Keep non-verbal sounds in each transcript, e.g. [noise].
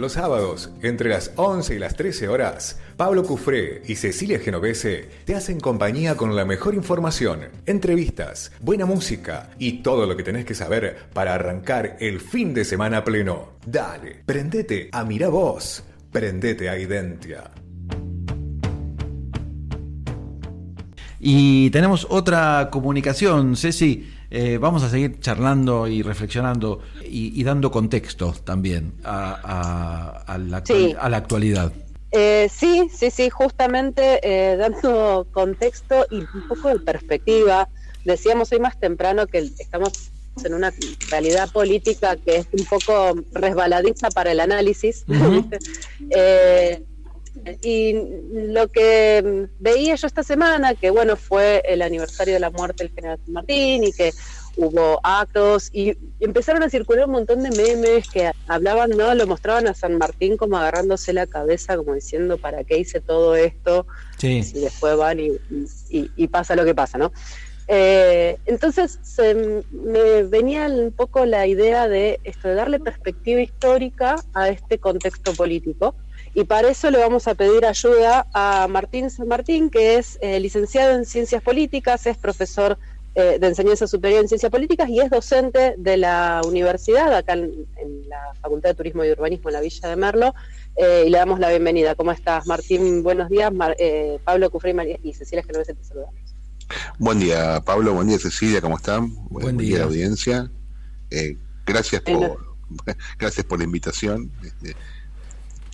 Los sábados, entre las 11 y las 13 horas, Pablo Cufré y Cecilia Genovese te hacen compañía con la mejor información, entrevistas, buena música y todo lo que tenés que saber para arrancar el fin de semana pleno. Dale, prendete a Mira Vos, prendete a Identia. Y tenemos otra comunicación, Ceci. Eh, vamos a seguir charlando y reflexionando y, dando contexto también a, la, a la, actualidad. Eh, sí, sí, sí, justamente eh, dando contexto y un poco de perspectiva. Decíamos hoy más temprano que estamos en una realidad política que es un poco resbaladiza para el análisis. [laughs] y lo que veía yo esta semana, que bueno, fue el aniversario de la muerte del general San Martín y que hubo actos y empezaron a circular un montón de memes que hablaban, ¿no? Lo mostraban a San Martín como agarrándose la cabeza, como diciendo, ¿para qué hice todo esto? Sí. Y después van y, y, pasa lo que pasa, ¿no? Eh, entonces me venía un poco la idea de esto de darle perspectiva histórica a este contexto político y para eso le vamos a pedir ayuda a Martín San Martín, que es eh, licenciado en Ciencias Políticas, es profesor eh, de Enseñanza Superior en Ciencias Políticas y es docente de la universidad, acá en, la Facultad de Turismo y Urbanismo en la Villa de Merlo, eh, y le damos la bienvenida. ¿Cómo estás, Martín? Buenos días. Pablo Cufré y Cecilia Genovese te saludamos. Buen día, Pablo. Buen día, Cecilia. ¿Cómo están? Buen, día. audiencia. gracias por, [laughs] gracias por la invitación. Este,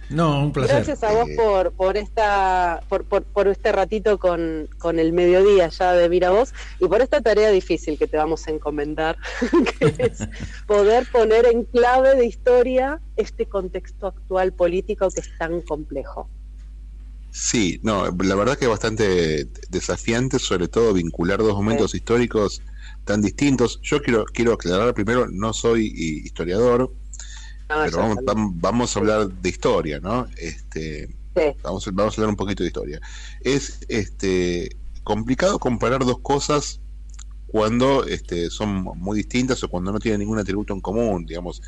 no, un placer. Gracias a vos por, por, esta, por, por, este ratito con, con, el mediodía ya de Mira Vos y por esta tarea difícil que te vamos a encomendar, [laughs] que es poder poner en clave de historia este contexto actual político que es tan complejo. Sí, no, la verdad que es bastante desafiante, sobre todo vincular dos momentos históricos tan distintos. Yo quiero, quiero aclarar primero, no soy historiador, pero vamos, a hablar de historia, ¿no? Este, vamos, vamos a hablar un poquito de historia. Es este complicado comparar dos cosas cuando este, son muy distintas o cuando no tienen ningún atributo en común, digamos.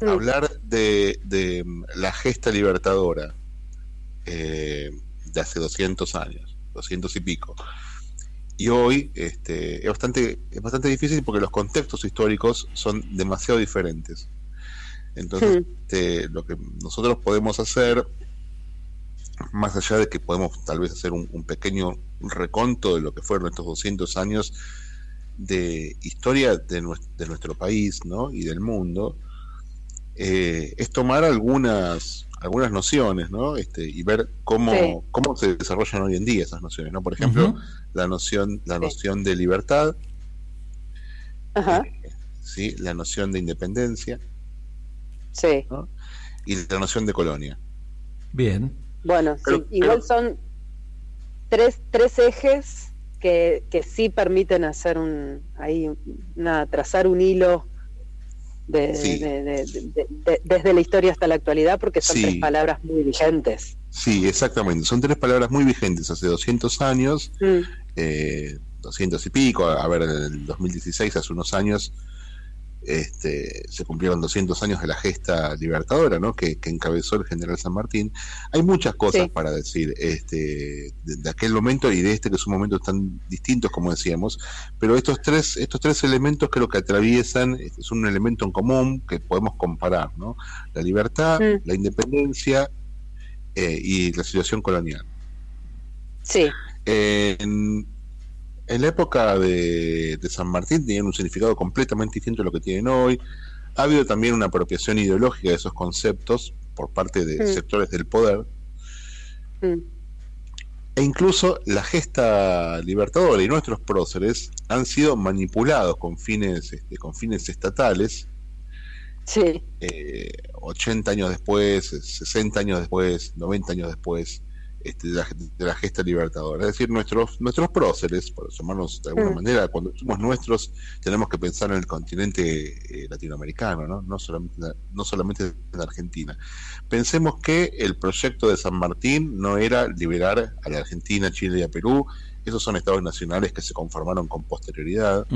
Mm. Hablar de, de, la gesta libertadora eh, de hace 200 años, 200 y pico, y hoy este, es, bastante, es bastante difícil porque los contextos históricos son demasiado diferentes. Entonces, este, lo que nosotros podemos hacer, más allá de que podemos tal vez hacer un, pequeño reconto de lo que fueron estos 200 años de historia de, nuestro, país ¿no? y del mundo, eh, es tomar algunas algunas nociones, ¿no? Este, y ver cómo, cómo se desarrollan hoy en día esas nociones, ¿no? Por ejemplo, la noción, la noción de libertad, eh, ¿sí? la noción de independencia, Sí. Y la noción de colonia. Bien. Bueno, igual son tres, tres ejes que, que sí permiten hacer un ahí una, trazar un hilo de, desde la historia hasta la actualidad porque son tres palabras muy vigentes. Sí, exactamente. Son tres palabras muy vigentes. Hace 200 años, mm. eh, 200 y pico, a ver, en el 2016, hace unos años, este, se cumplieron 200 años de la gesta libertadora ¿no? que, encabezó el general San Martín. Hay muchas cosas para decir este, de, aquel momento y de este, que son momentos tan distintos, como decíamos, pero estos tres, estos tres elementos creo que atraviesan, este, es un elemento en común que podemos comparar, ¿no? la libertad, mm. la independencia eh, y la situación colonial. Sí. en, en la época de, San Martín tenían un significado completamente distinto a lo que tienen hoy. Ha habido también una apropiación ideológica de esos conceptos por parte de mm. sectores del poder. Mm. E incluso la gesta libertadora y nuestros próceres han sido manipulados con fines, este, con fines estatales. Sí. 80 eh, años después, 60 años después, 90 años después. Este, de, la, gesta libertadora, es decir, nuestros, nuestros próceres, por llamarnos de alguna mm. manera, cuando somos nuestros, tenemos que pensar en el continente eh, latinoamericano, ¿no? No, solamente, no solamente en Argentina. Pensemos que el proyecto de San Martín no era liberar a la Argentina, Chile y a Perú, esos son estados nacionales que se conformaron con posterioridad.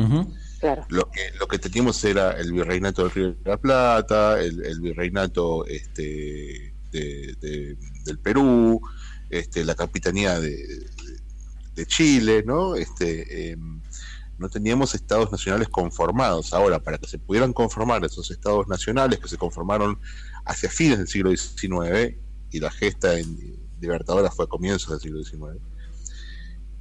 Lo que lo que teníamos era el virreinato del Río de la Plata, el, virreinato este, del Perú, este, la capitanía de, Chile, ¿no? Este, em, no teníamos estados nacionales conformados. Ahora, para que se pudieran conformar esos estados nacionales que se conformaron hacia fines del siglo XIX, y la gesta en, libertadora fue a comienzos del siglo XIX,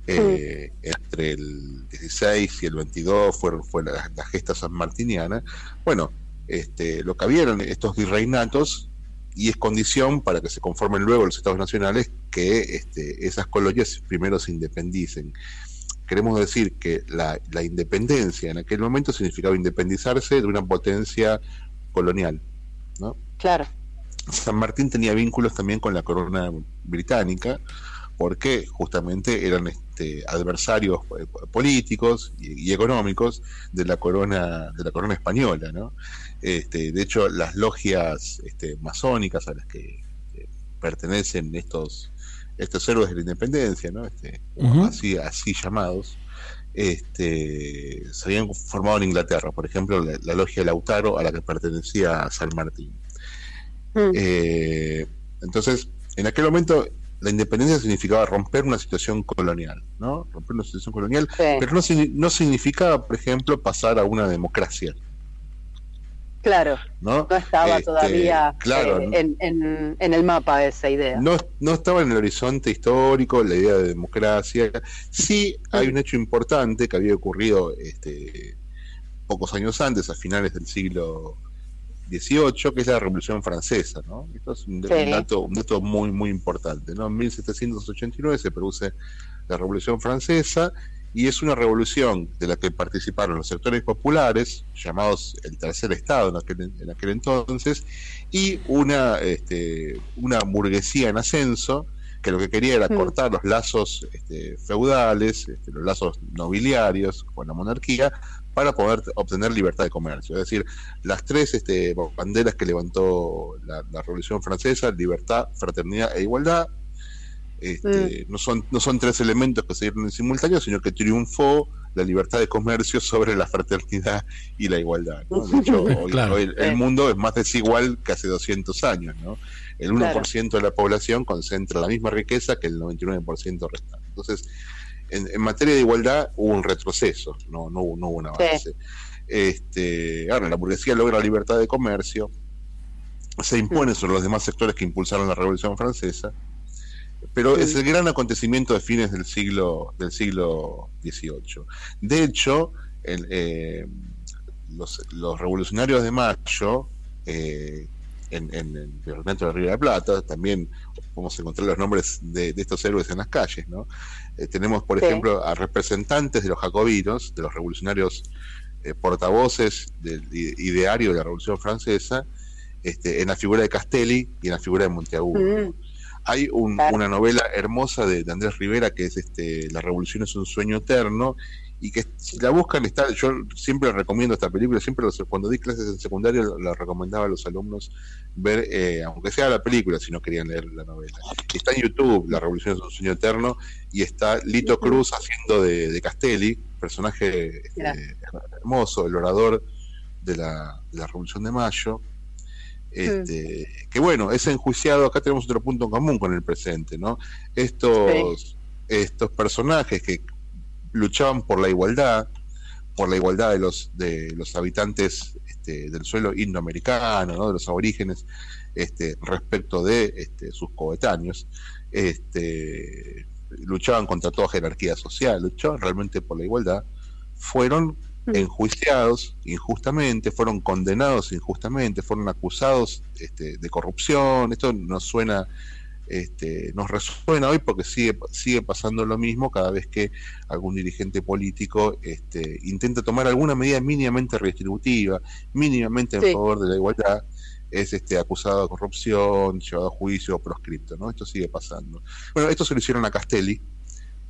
eh, entre el 16 y el 22 fue, fue la, gesta sanmartiniana. Bueno, este, lo que había eran estos virreinatos y es condición para que se conformen luego los estados nacionales que este, esas colonias primero se independicen. Queremos decir que la, la independencia en aquel momento significaba independizarse de una potencia colonial. ¿no? Claro. San Martín tenía vínculos también con la corona británica, porque justamente eran este, adversarios eh, políticos y, económicos de la corona de la corona española, ¿no? Este, de hecho, las logias este, masónicas a las que pertenecen estos estos héroes de la independencia, ¿no? Este, así así llamados, este, se habían formado en Inglaterra, por ejemplo, la, la logia Lautaro a la que pertenecía San Martín. Mm. Eh, entonces, en aquel momento la independencia significaba romper una situación colonial, ¿no? Romper una situación colonial, pero no, no significaba, por ejemplo, pasar a una democracia. Claro, no, estaba este, todavía eh, en, el mapa esa idea. No, no estaba en el horizonte histórico la idea de democracia. Sí hay un hecho importante que había ocurrido este, pocos años antes, a finales del siglo 18, que es la Revolución Francesa, ¿no? Esto es un, dato, un dato muy, muy importante, ¿no? En 1789 se produce la Revolución Francesa y es una revolución de la que participaron los sectores populares, llamados el tercer Estado en aquel, en aquel entonces, y una, este, una burguesía en ascenso, que lo que quería era mm. cortar los lazos este, feudales, este, los lazos nobiliarios con la monarquía, para poder obtener libertad de comercio. Es decir, las tres este, banderas que levantó la, Revolución Francesa, libertad, fraternidad e igualdad, este, mm. no, son, no son tres elementos que se dieron en simultáneo, sino que triunfó la libertad de comercio sobre la fraternidad y la igualdad. De hecho, [laughs] hoy, el, mundo es más desigual que hace 200 años. ¿no? El 1% de la población concentra la misma riqueza que el 99% restante. Entonces, en, materia de igualdad hubo un retroceso, no, no, hubo, no hubo un avance. Este, ahora, la burguesía logra la libertad de comercio, se impone sobre los demás sectores que impulsaron la Revolución Francesa, pero es el gran acontecimiento de fines del siglo del siglo XVIII. De hecho, eh, los, revolucionarios de Mayo, eh, en, en, el Virreinato de Río de la Plata, también podemos encontrar los nombres de, estos héroes en las calles, ¿no? Eh, tenemos, por ejemplo, a representantes de los jacobinos, de los revolucionarios eh, portavoces del ideario de la Revolución Francesa, este, en la figura de Castelli y en la figura de Monteagudo. Mm. Hay una novela hermosa de, de, Andrés Rivera que es este, La Revolución es un sueño eterno y que si la buscan está yo siempre recomiendo esta película siempre cuando di clases en secundario la recomendaba a los alumnos ver eh, aunque sea la película si no querían leer la novela. Está en YouTube La Revolución es un sueño eterno y está Lito Cruz haciendo de, Castelli personaje este, hermoso el orador de la, Revolución de Mayo. Este, que bueno es enjuiciado acá tenemos otro punto en común con el presente no estos estos personajes que luchaban por la igualdad, por la igualdad de los, de los habitantes este, del suelo indoamericano, ¿no? de los aborígenes, este, respecto de este, sus coetáneos. Este, luchaban contra toda jerarquía social, luchaban realmente por la igualdad, fueron mm. enjuiciados injustamente, fueron condenados injustamente, fueron acusados este, de corrupción. Esto nos suena este, nos resuena hoy porque sigue, sigue pasando lo mismo cada vez que algún dirigente político este, intenta tomar alguna medida mínimamente redistributiva, mínimamente en favor de la igualdad, es este, acusado de corrupción, llevado a juicio o proscripto, ¿no? Esto sigue pasando. Bueno, esto se lo hicieron a Castelli,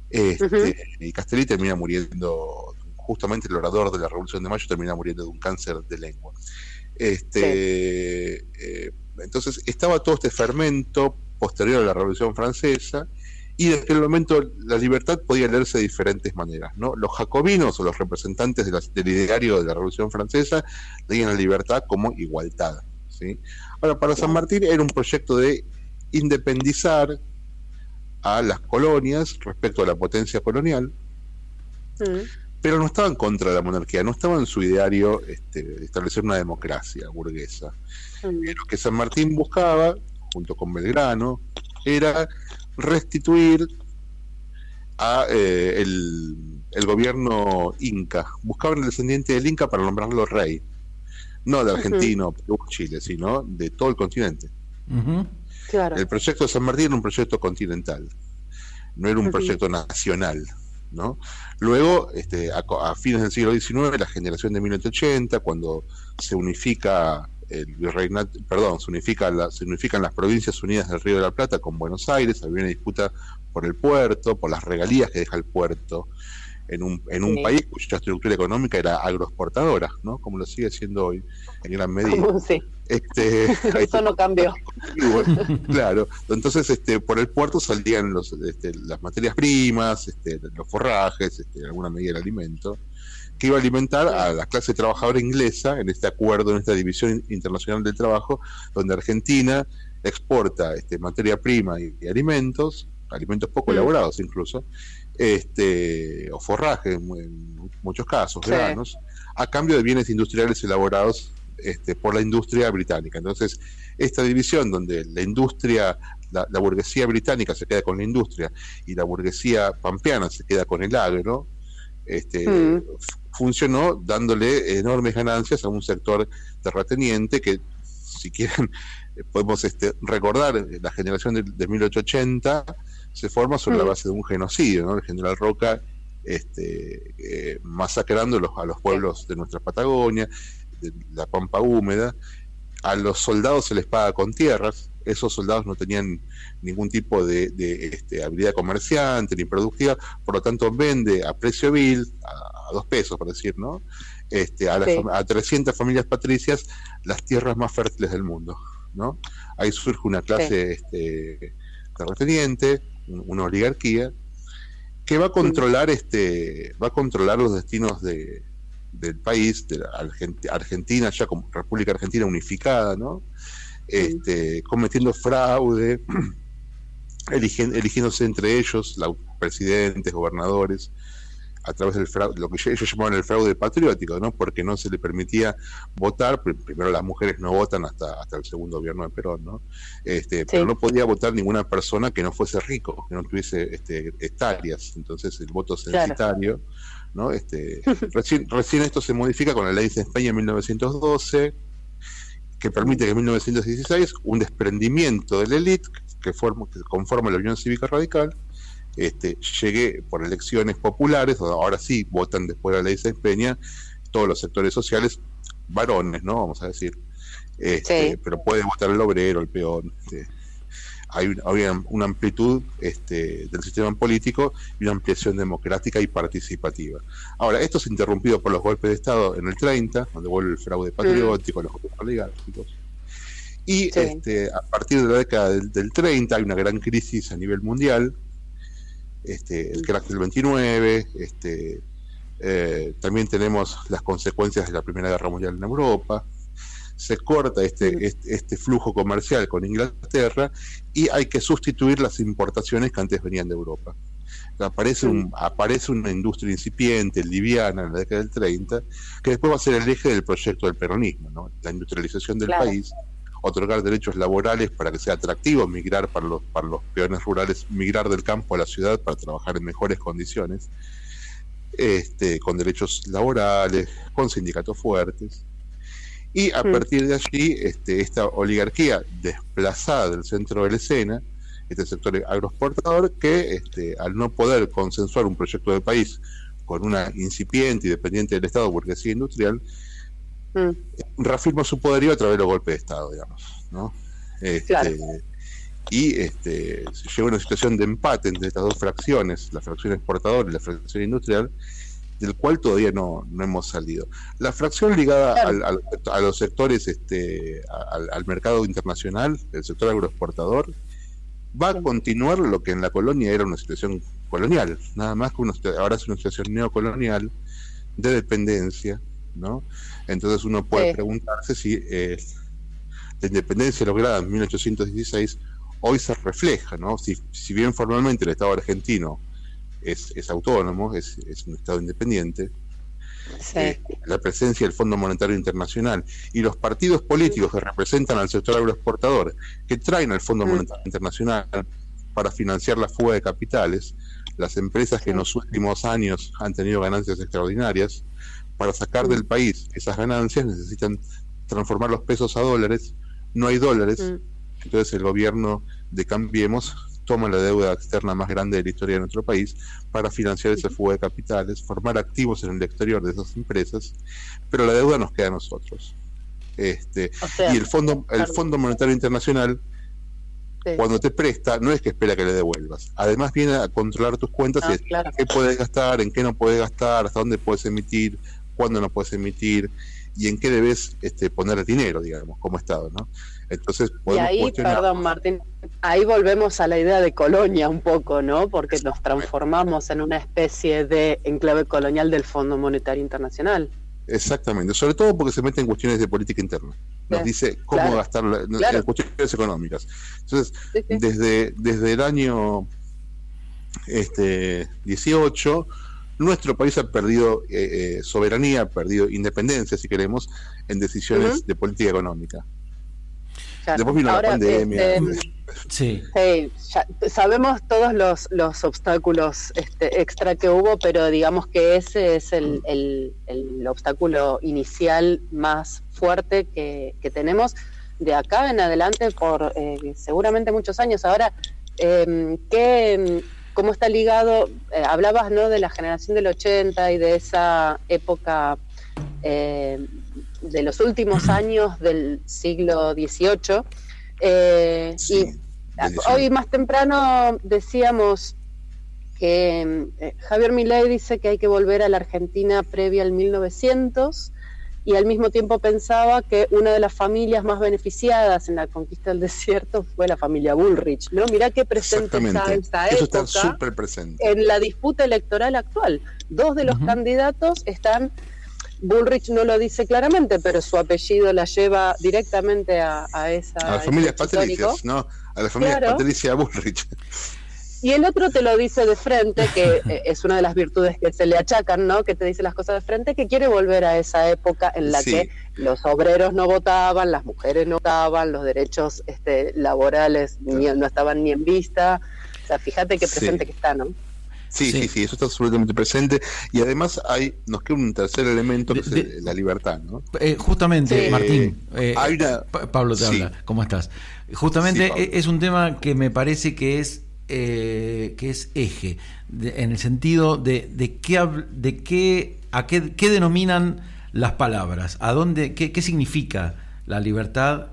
este, y Castelli termina muriendo, justamente el orador de la Revolución de Mayo termina muriendo de un cáncer de lengua. Este, eh, entonces estaba todo este fermento posterior a la Revolución Francesa y en aquel momento la libertad podía leerse de diferentes maneras. ¿no? Los jacobinos o los representantes del ideario de la Revolución Francesa leían la libertad como igualdad. ¿sí? Ahora, para San Martín era un proyecto de independizar a las colonias respecto a la potencia colonial, mm. pero no estaba en contra de la monarquía, no estaba en su ideario este, establecer una democracia burguesa. Mm. Lo que San Martín buscaba, junto con Belgrano, era restituir a eh, el, gobierno inca. Buscaban el descendiente del inca para nombrarlo rey. No de argentino, Perú, Chile, sino de todo el continente. El proyecto de San Martín era un proyecto continental, no era un proyecto nacional. ¿no? Luego, este, a, fines del siglo XIX, la generación de 1980, cuando se unifica el virreinato, perdón, se, unifica se unifican las provincias unidas del Río de la Plata con Buenos Aires, había una disputa por el puerto, por las regalías que deja el puerto en un, en un país cuya estructura económica era agroexportadora, ¿no? Como lo sigue siendo hoy en gran medida. [laughs] Este, [laughs] Eso no cambió. [laughs] claro, entonces este, por el puerto salían los, este, las materias primas, este, los forrajes, este, en alguna medida el alimento que iba a alimentar a la clase trabajadora inglesa en este acuerdo, en esta división internacional del trabajo, donde Argentina exporta este, materia prima y, alimentos, alimentos poco elaborados incluso, este, o forraje en, muchos casos, granos, a cambio de bienes industriales elaborados este, por la industria británica. Entonces, esta división donde la industria, la, burguesía británica se queda con la industria y la burguesía pampeana se queda con el agro, este, mm funcionó dándole enormes ganancias a un sector terrateniente que, si quieren, [laughs] podemos este, recordar, eh, la generación de, 1880 se forma sobre la mm. base de un genocidio, ¿no? El general Roca este, eh, masacrando a los pueblos de nuestra Patagonia, de la pampa húmeda. A los soldados se les paga con tierras, esos soldados no tenían ningún tipo de, este, habilidad comerciante ni productiva, por lo tanto vende a precio vil, a, dos pesos por decir, ¿no? Este, a, a 300 familias patricias las tierras más fértiles del mundo, ¿no? Ahí surge una clase este, terrateniente, una oligarquía, que va a controlar este va a controlar los destinos de, del país de Argentina ya como República Argentina unificada no este, cometiendo fraude, [clears throat] eligiéndose entre ellos, la, presidentes, gobernadores, a través del fraude, lo que ellos llamaban el fraude patriótico, ¿no? Porque no se le permitía votar, primero las mujeres no votan hasta, hasta el segundo gobierno de Perón, ¿no? Este, Pero no podía votar ninguna persona que no fuese rico, que no tuviese este, hectáreas, entonces el voto censitario, ¿no? Este, [laughs] recién, recién esto se modifica con la ley de España en 1912, que permite que en 1916 un desprendimiento de la élite que, conforma la Unión Cívica Radical este, llegue por elecciones populares, ahora sí votan después de la ley de Peña, todos los sectores sociales, varones, ¿no? Vamos a decir. Este, pero puede votar el obrero, el peón. Este, hay, una, amplitud este, del sistema político y una ampliación democrática y participativa. Ahora, esto es interrumpido por los golpes de Estado en el 30, donde vuelve el fraude patriótico, los grupos oligárquicos. Y este, a partir de la década del, 30 hay una gran crisis a nivel mundial, este, el crack del 29, este, eh, también tenemos las consecuencias de la Primera Guerra Mundial en Europa, se corta este, este, este, flujo comercial con Inglaterra y hay que sustituir las importaciones que antes venían de Europa. Aparece, un, aparece una industria incipiente, liviana, en la década del 30, que después va a ser el eje del proyecto del peronismo, ¿no? la industrialización del país, otorgar derechos laborales para que sea atractivo migrar para los, para los peones rurales, migrar del campo a la ciudad para trabajar en mejores condiciones, este, con derechos laborales, con sindicatos fuertes. Y a partir de allí, este, esta oligarquía desplazada del centro de la escena, este sector agroexportador, que este, al no poder consensuar un proyecto de país con una incipiente y dependiente del Estado burguesía industrial, mm. reafirma su poderío a través de los golpes de Estado, digamos. ¿no? Este, Y este, se llega a una situación de empate entre estas dos fracciones, la fracción exportadora y la fracción industrial, del cual todavía no, no hemos salido. La fracción ligada a los sectores, este, al, mercado internacional, el sector agroexportador, va a continuar lo que en la colonia era una situación colonial, nada más que una, ahora es una situación neocolonial de dependencia, ¿no? Entonces uno puede preguntarse si eh, la independencia lograda en 1816 hoy se refleja, ¿no? Si, si bien formalmente el Estado argentino es, es autónomo, es, es, un Estado independiente, eh, la presencia del Fondo Monetario Internacional y los partidos políticos que representan al sector agroexportador, que traen al Fondo mm. Monetario Internacional para financiar la fuga de capitales, las empresas que en los últimos años han tenido ganancias extraordinarias, para sacar del país esas ganancias necesitan transformar los pesos a dólares, no hay dólares, mm. entonces el gobierno de Cambiemos toma la deuda externa más grande de la historia de nuestro país para financiar ese fuga de capitales, formar activos en el exterior de esas empresas, pero la deuda nos queda a nosotros. Este, y el fondo, el Fondo Monetario Internacional, cuando te presta, no es que espera que le devuelvas. Además viene a controlar tus cuentas y ah, qué puedes gastar, en qué no puedes gastar, hasta dónde puedes emitir, cuándo no puedes emitir y en qué debes este, poner dinero, digamos, como Estado, ¿no? Entonces, y ahí, perdón Martín, ahí volvemos a la idea de colonia un poco, ¿no? Porque nos transformamos en una especie de enclave colonial del Fondo Monetario Internacional. Exactamente, sobre todo porque se mete en cuestiones de política interna. Nos dice cómo gastar en cuestiones económicas. Entonces, desde desde el año este 18 nuestro país ha perdido eh, eh, soberanía, ha perdido independencia, si queremos, en decisiones de política económica. Después vino la pandemia. Este, sí. sabemos todos los, los obstáculos este, extra que hubo, pero digamos que ese es el, el, obstáculo inicial más fuerte que, tenemos de acá en adelante por eh, seguramente muchos años. Ahora, eh, ¿qué, ¿cómo está ligado? Eh, hablabas ¿no? de la generación del 80 y de esa época eh, de los últimos años del siglo XVIII. Eh, y hoy más temprano decíamos que eh, Javier Milei dice que hay que volver a la Argentina previa al 1900 y al mismo tiempo pensaba que una de las familias más beneficiadas en la conquista del desierto fue la familia Bullrich. ¿no? Mirá qué presente está esta época en la disputa electoral actual. Dos de los candidatos están Bullrich no lo dice claramente, pero su apellido la lleva directamente a, esa. A las familias patricias, ¿no? A la familia Patricia Bullrich. Y el otro te lo dice de frente, que [laughs] eh, es una de las virtudes que se le achacan, ¿no? Que te dice las cosas de frente, que quiere volver a esa época en la que los obreros no votaban, las mujeres no votaban, los derechos este, laborales no estaban ni en vista. O sea, fíjate qué presente que está, ¿no? Sí, sí, sí, eso está absolutamente presente. Y además hay nos queda un tercer elemento que es la libertad, ¿no? Eh, justamente, Martín, eh, Pablo te habla, ¿cómo estás? Justamente es un tema que me parece que es eh, que es eje, en el sentido de, de qué de qué a qué, qué denominan las palabras, a dónde, qué, qué significa la libertad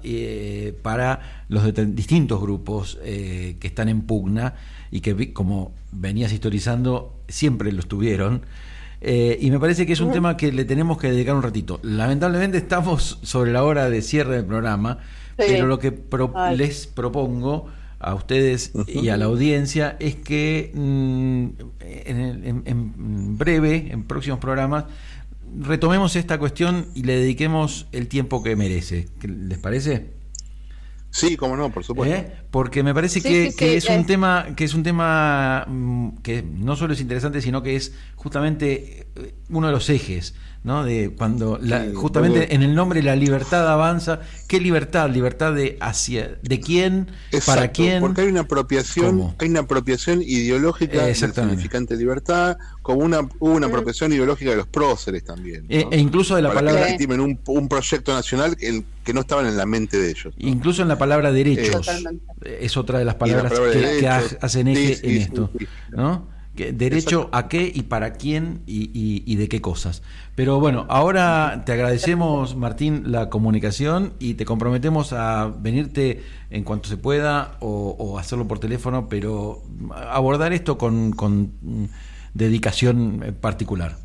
para los distintos grupos que están en pugna y que, como venías historizando, siempre lo estuvieron. Eh, y me parece que es un tema que le tenemos que dedicar un ratito. Lamentablemente estamos sobre la hora de cierre del programa, pero lo que les propongo a ustedes y a la audiencia es que mm, en, breve, en próximos programas, retomemos esta cuestión y le dediquemos el tiempo que merece. ¿Les parece? Sí, cómo no, por supuesto. ¿Eh? Porque me parece que, es un tema que es un tema mm, que no solo es interesante, sino que es justamente eh, uno de los ejes ¿no? De cuando justamente en el nombre la libertad avanza, ¿qué libertad? Libertad de hacia de quién, para quién. Porque hay una apropiación, hay una apropiación ideológica del significante libertad, como una hubo una apropiación ideológica de los próceres también. E, e, incluso de la palabra que un, un, proyecto nacional que, que no estaban en la mente de ellos. Incluso en la palabra derechos. es otra de las palabras que, hacen eje en esto. ¿no? derecho a qué y para quién y, de qué cosas. Pero bueno, ahora te agradecemos, Martín, la comunicación y te comprometemos a venirte en cuanto se pueda o, hacerlo por teléfono, pero abordar esto con, dedicación particular.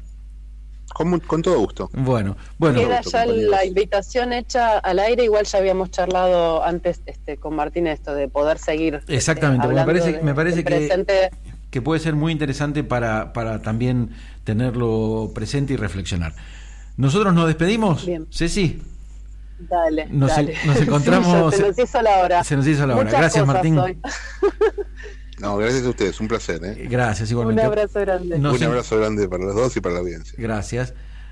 Con, todo gusto. Bueno, bueno. Queda ya la invitación hecha al aire, igual ya habíamos charlado antes este, con Martín esto de poder seguir. Este, Exactamente, me parece, me parece que, que puede ser muy interesante para, para también tenerlo presente y reflexionar. Nosotros nos despedimos. Bien. Ceci. Dale, nos, dale. nos [laughs] encontramos. se nos hizo la hora. Se nos hizo la hora. Gracias, Martín. [laughs] No, gracias a ustedes, un placer. ¿eh? Gracias, igualmente. Un abrazo grande. un abrazo grande para los dos y para la audiencia. Gracias.